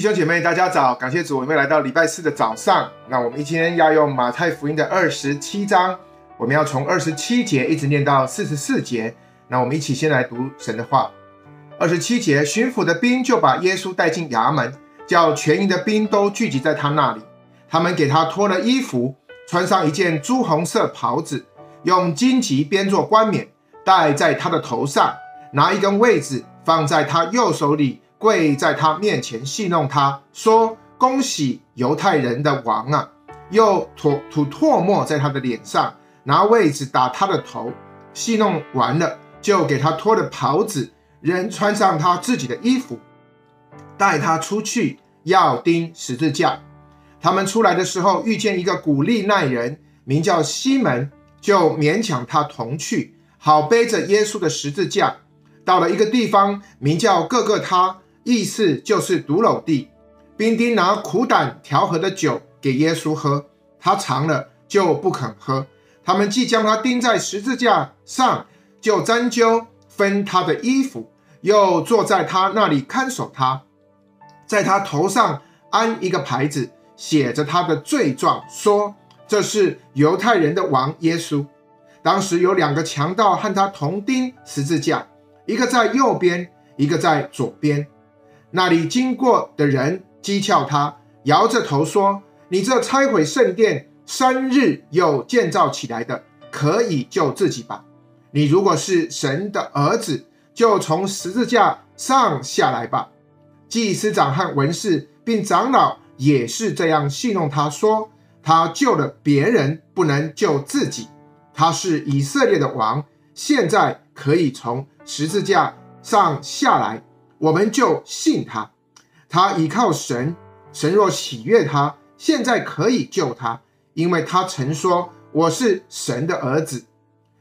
弟兄姐妹，大家早！感谢主，我们来到礼拜四的早上。那我们今天要用马太福音的二十七章，我们要从二十七节一直念到四十四节。那我们一起先来读神的话。二十七节，巡抚的兵就把耶稣带进衙门，叫全营的兵都聚集在他那里。他们给他脱了衣服，穿上一件朱红色袍子，用荆棘编作冠冕戴在他的头上，拿一根苇子放在他右手里。跪在他面前戏弄他，说：“恭喜犹太人的王啊！”又吐吐唾沫在他的脸上，拿位子打他的头。戏弄完了，就给他脱了袍子，人穿上他自己的衣服，带他出去要钉十字架。他们出来的时候，遇见一个古利奈人，名叫西门，就勉强他同去，好背着耶稣的十字架。到了一个地方，名叫各各他。意思就是髑髅地，兵丁拿苦胆调和的酒给耶稣喝，他尝了就不肯喝。他们既将他钉在十字架上，就针灸分他的衣服，又坐在他那里看守他，在他头上安一个牌子，写着他的罪状，说这是犹太人的王耶稣。当时有两个强盗和他同钉十字架，一个在右边，一个在左边。那里经过的人讥诮他，摇着头说：“你这拆毁圣殿，三日又建造起来的，可以救自己吧？你如果是神的儿子，就从十字架上下来吧。”祭司长和文士并长老也是这样戏弄他，说：“他救了别人，不能救自己。他是以色列的王，现在可以从十字架上下来。”我们就信他，他倚靠神，神若喜悦他，现在可以救他，因为他曾说我是神的儿子。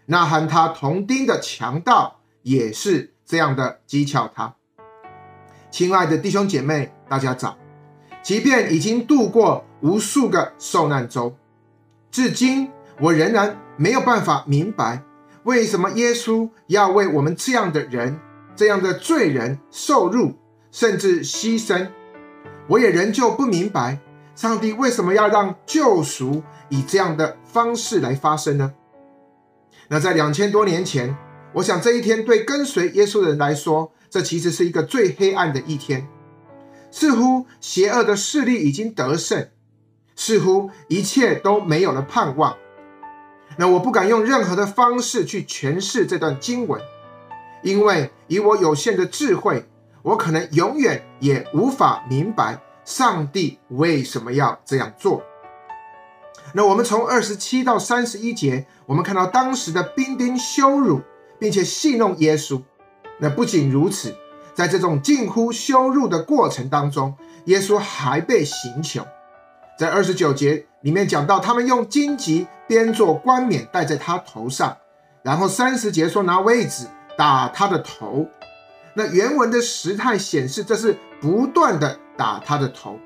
那和他同丁的强盗也是这样的讥诮他。亲爱的弟兄姐妹，大家早。即便已经度过无数个受难周，至今我仍然没有办法明白，为什么耶稣要为我们这样的人。这样的罪人受辱，甚至牺牲，我也仍旧不明白，上帝为什么要让救赎以这样的方式来发生呢？那在两千多年前，我想这一天对跟随耶稣的人来说，这其实是一个最黑暗的一天，似乎邪恶的势力已经得胜，似乎一切都没有了盼望。那我不敢用任何的方式去诠释这段经文。因为以我有限的智慧，我可能永远也无法明白上帝为什么要这样做。那我们从二十七到三十一节，我们看到当时的兵丁羞辱并且戏弄耶稣。那不仅如此，在这种近乎羞辱的过程当中，耶稣还被刑求。在二十九节里面讲到，他们用荆棘编做冠冕戴在他头上，然后三十节说拿苇子。打他的头，那原文的时态显示这是不断的打他的头，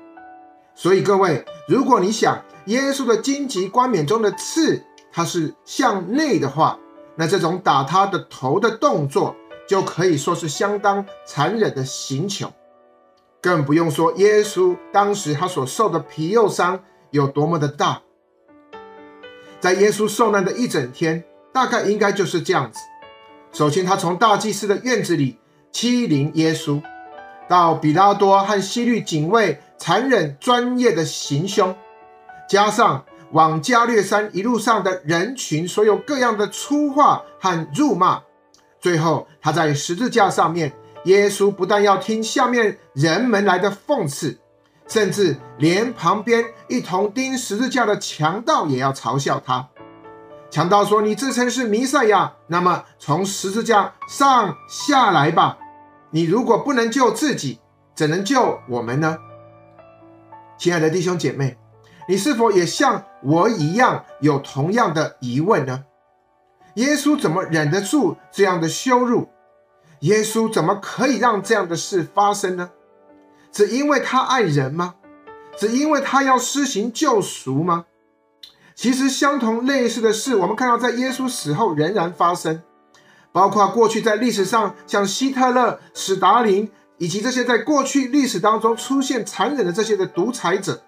所以各位，如果你想耶稣的荆棘冠冕中的刺，它是向内的话，那这种打他的头的动作就可以说是相当残忍的刑求，更不用说耶稣当时他所受的皮肉伤有多么的大，在耶稣受难的一整天，大概应该就是这样子。首先，他从大祭司的院子里欺凌耶稣，到比拉多和西律警卫残忍专业的行凶，加上往加略山一路上的人群所有各样的粗话和辱骂，最后他在十字架上面，耶稣不但要听下面人们来的讽刺，甚至连旁边一同钉十字架的强盗也要嘲笑他。强盗说：“你自称是弥赛亚，那么从十字架上下来吧。你如果不能救自己，怎能救我们呢？”亲爱的弟兄姐妹，你是否也像我一样有同样的疑问呢？耶稣怎么忍得住这样的羞辱？耶稣怎么可以让这样的事发生呢？只因为他爱人吗？只因为他要施行救赎吗？其实，相同类似的事，我们看到在耶稣死后仍然发生，包括过去在历史上像希特勒、史达林以及这些在过去历史当中出现残忍的这些的独裁者，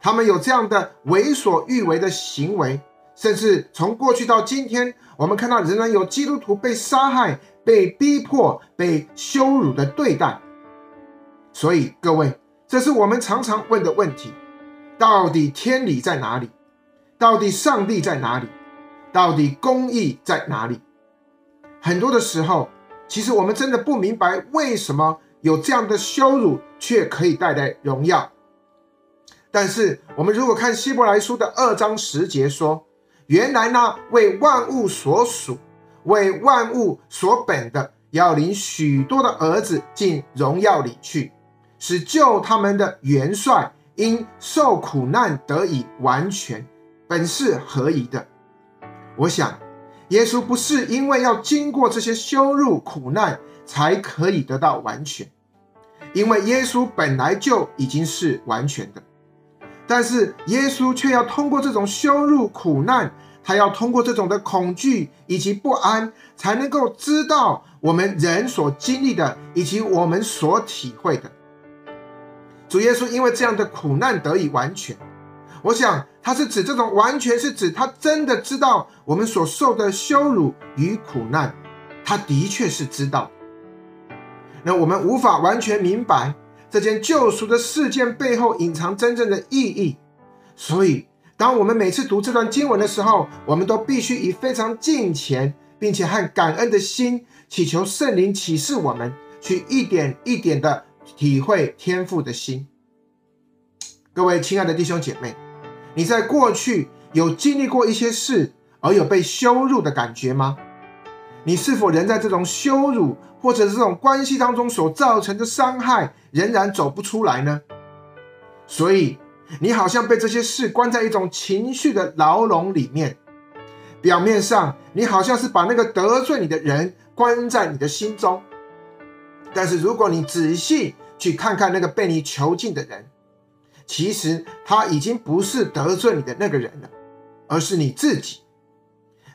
他们有这样的为所欲为的行为，甚至从过去到今天，我们看到仍然有基督徒被杀害、被逼迫、被羞辱的对待。所以各位，这是我们常常问的问题：到底天理在哪里？到底上帝在哪里？到底公义在哪里？很多的时候，其实我们真的不明白，为什么有这样的羞辱却可以带来荣耀。但是，我们如果看希伯来书的二章十节说，原来呢，为万物所属、为万物所本的，要领许多的儿子进荣耀里去，使救他们的元帅因受苦难得以完全，本是合宜的。我想。耶稣不是因为要经过这些羞辱苦难才可以得到完全，因为耶稣本来就已经是完全的，但是耶稣却要通过这种羞辱苦难，他要通过这种的恐惧以及不安，才能够知道我们人所经历的以及我们所体会的。主耶稣因为这样的苦难得以完全。我想，他是指这种完全是指他真的知道我们所受的羞辱与苦难，他的确是知道。那我们无法完全明白这件救赎的事件背后隐藏真正的意义，所以当我们每次读这段经文的时候，我们都必须以非常敬虔并且和感恩的心，祈求圣灵启示我们，去一点一点的体会天父的心。各位亲爱的弟兄姐妹。你在过去有经历过一些事而有被羞辱的感觉吗？你是否仍在这种羞辱或者是这种关系当中所造成的伤害仍然走不出来呢？所以你好像被这些事关在一种情绪的牢笼里面。表面上你好像是把那个得罪你的人关在你的心中，但是如果你仔细去看看那个被你囚禁的人。其实他已经不是得罪你的那个人了，而是你自己。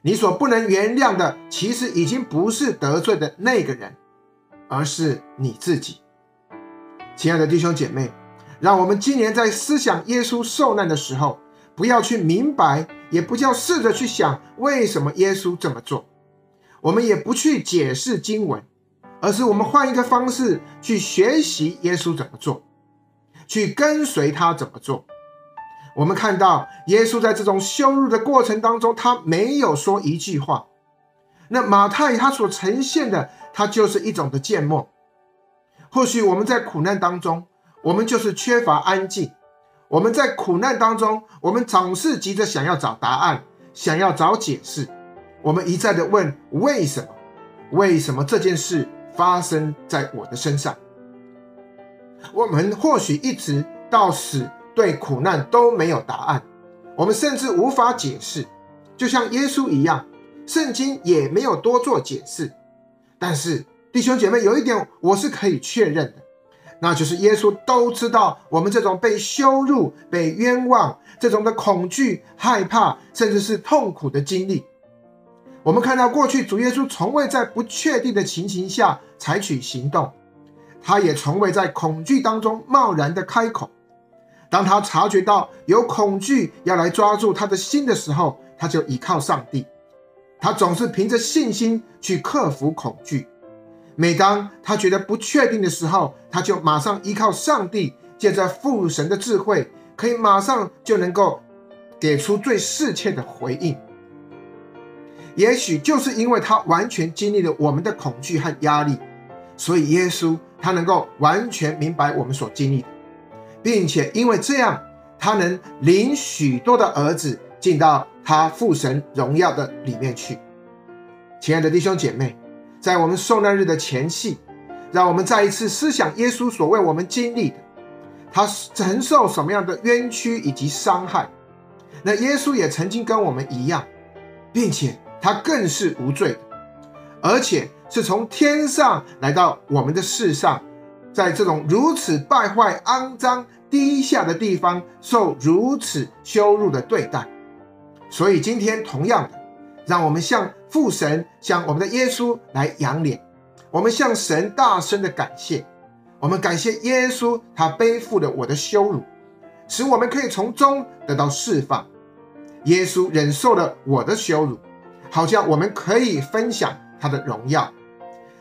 你所不能原谅的，其实已经不是得罪的那个人，而是你自己。亲爱的弟兄姐妹，让我们今年在思想耶稣受难的时候，不要去明白，也不叫试着去想为什么耶稣这么做。我们也不去解释经文，而是我们换一个方式去学习耶稣怎么做。去跟随他怎么做？我们看到耶稣在这种羞辱的过程当中，他没有说一句话。那马太他所呈现的，他就是一种的缄默。或许我们在苦难当中，我们就是缺乏安静。我们在苦难当中，我们总是急着想要找答案，想要找解释。我们一再的问：为什么？为什么这件事发生在我的身上？我们或许一直到死对苦难都没有答案，我们甚至无法解释，就像耶稣一样，圣经也没有多做解释。但是弟兄姐妹，有一点我是可以确认的，那就是耶稣都知道我们这种被羞辱、被冤枉这种的恐惧、害怕，甚至是痛苦的经历。我们看到过去主耶稣从未在不确定的情形下采取行动。他也从未在恐惧当中贸然的开口。当他察觉到有恐惧要来抓住他的心的时候，他就依靠上帝。他总是凭着信心去克服恐惧。每当他觉得不确定的时候，他就马上依靠上帝，借着父神的智慧，可以马上就能够给出最适切的回应。也许就是因为他完全经历了我们的恐惧和压力，所以耶稣。他能够完全明白我们所经历的，并且因为这样，他能领许多的儿子进到他父神荣耀的里面去。亲爱的弟兄姐妹，在我们受难日的前夕，让我们再一次思想耶稣所为我们经历的，他承受什么样的冤屈以及伤害。那耶稣也曾经跟我们一样，并且他更是无罪的，而且。是从天上来到我们的世上，在这种如此败坏、肮脏、低下的地方，受如此羞辱的对待。所以今天同样的，让我们向父神、向我们的耶稣来扬脸，我们向神大声的感谢，我们感谢耶稣，他背负了我的羞辱，使我们可以从中得到释放。耶稣忍受了我的羞辱，好像我们可以分享他的荣耀。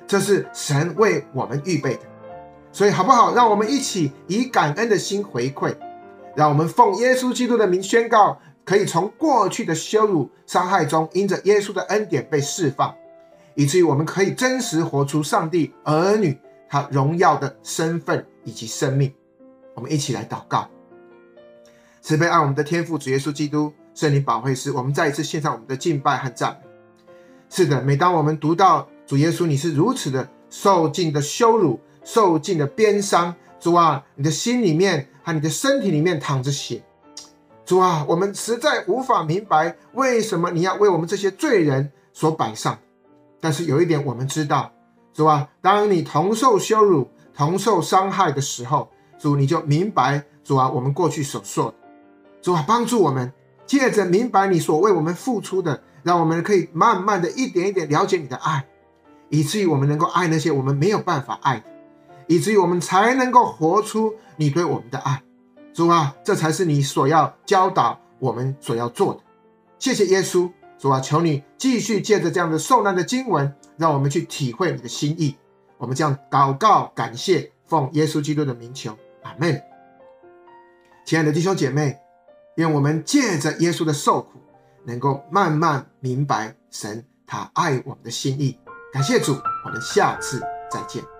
这是神为我们预备的，所以好不好？让我们一起以感恩的心回馈，让我们奉耶稣基督的名宣告，可以从过去的羞辱、伤害中，因着耶稣的恩典被释放，以至于我们可以真实活出上帝儿女他荣耀的身份以及生命。我们一起来祷告，慈悲爱我们的天父主耶稣基督。圣灵保惠师，我们再一次献上我们的敬拜和赞美。是的，每当我们读到主耶稣，你是如此的受尽的羞辱，受尽的鞭伤，主啊，你的心里面和你的身体里面淌着血，主啊，我们实在无法明白为什么你要为我们这些罪人所摆上。但是有一点我们知道，主啊，当你同受羞辱、同受伤害的时候，主你就明白，主啊，我们过去所说的，主啊，帮助我们。借着明白你所为我们付出的，让我们可以慢慢的一点一点了解你的爱，以至于我们能够爱那些我们没有办法爱的，以至于我们才能够活出你对我们的爱。主啊，这才是你所要教导我们所要做的。谢谢耶稣，主啊，求你继续借着这样的受难的经文，让我们去体会你的心意。我们这样祷告感谢，奉耶稣基督的名求，阿门。亲爱的弟兄姐妹。愿我们借着耶稣的受苦，能够慢慢明白神他爱我们的心意。感谢主，我们下次再见。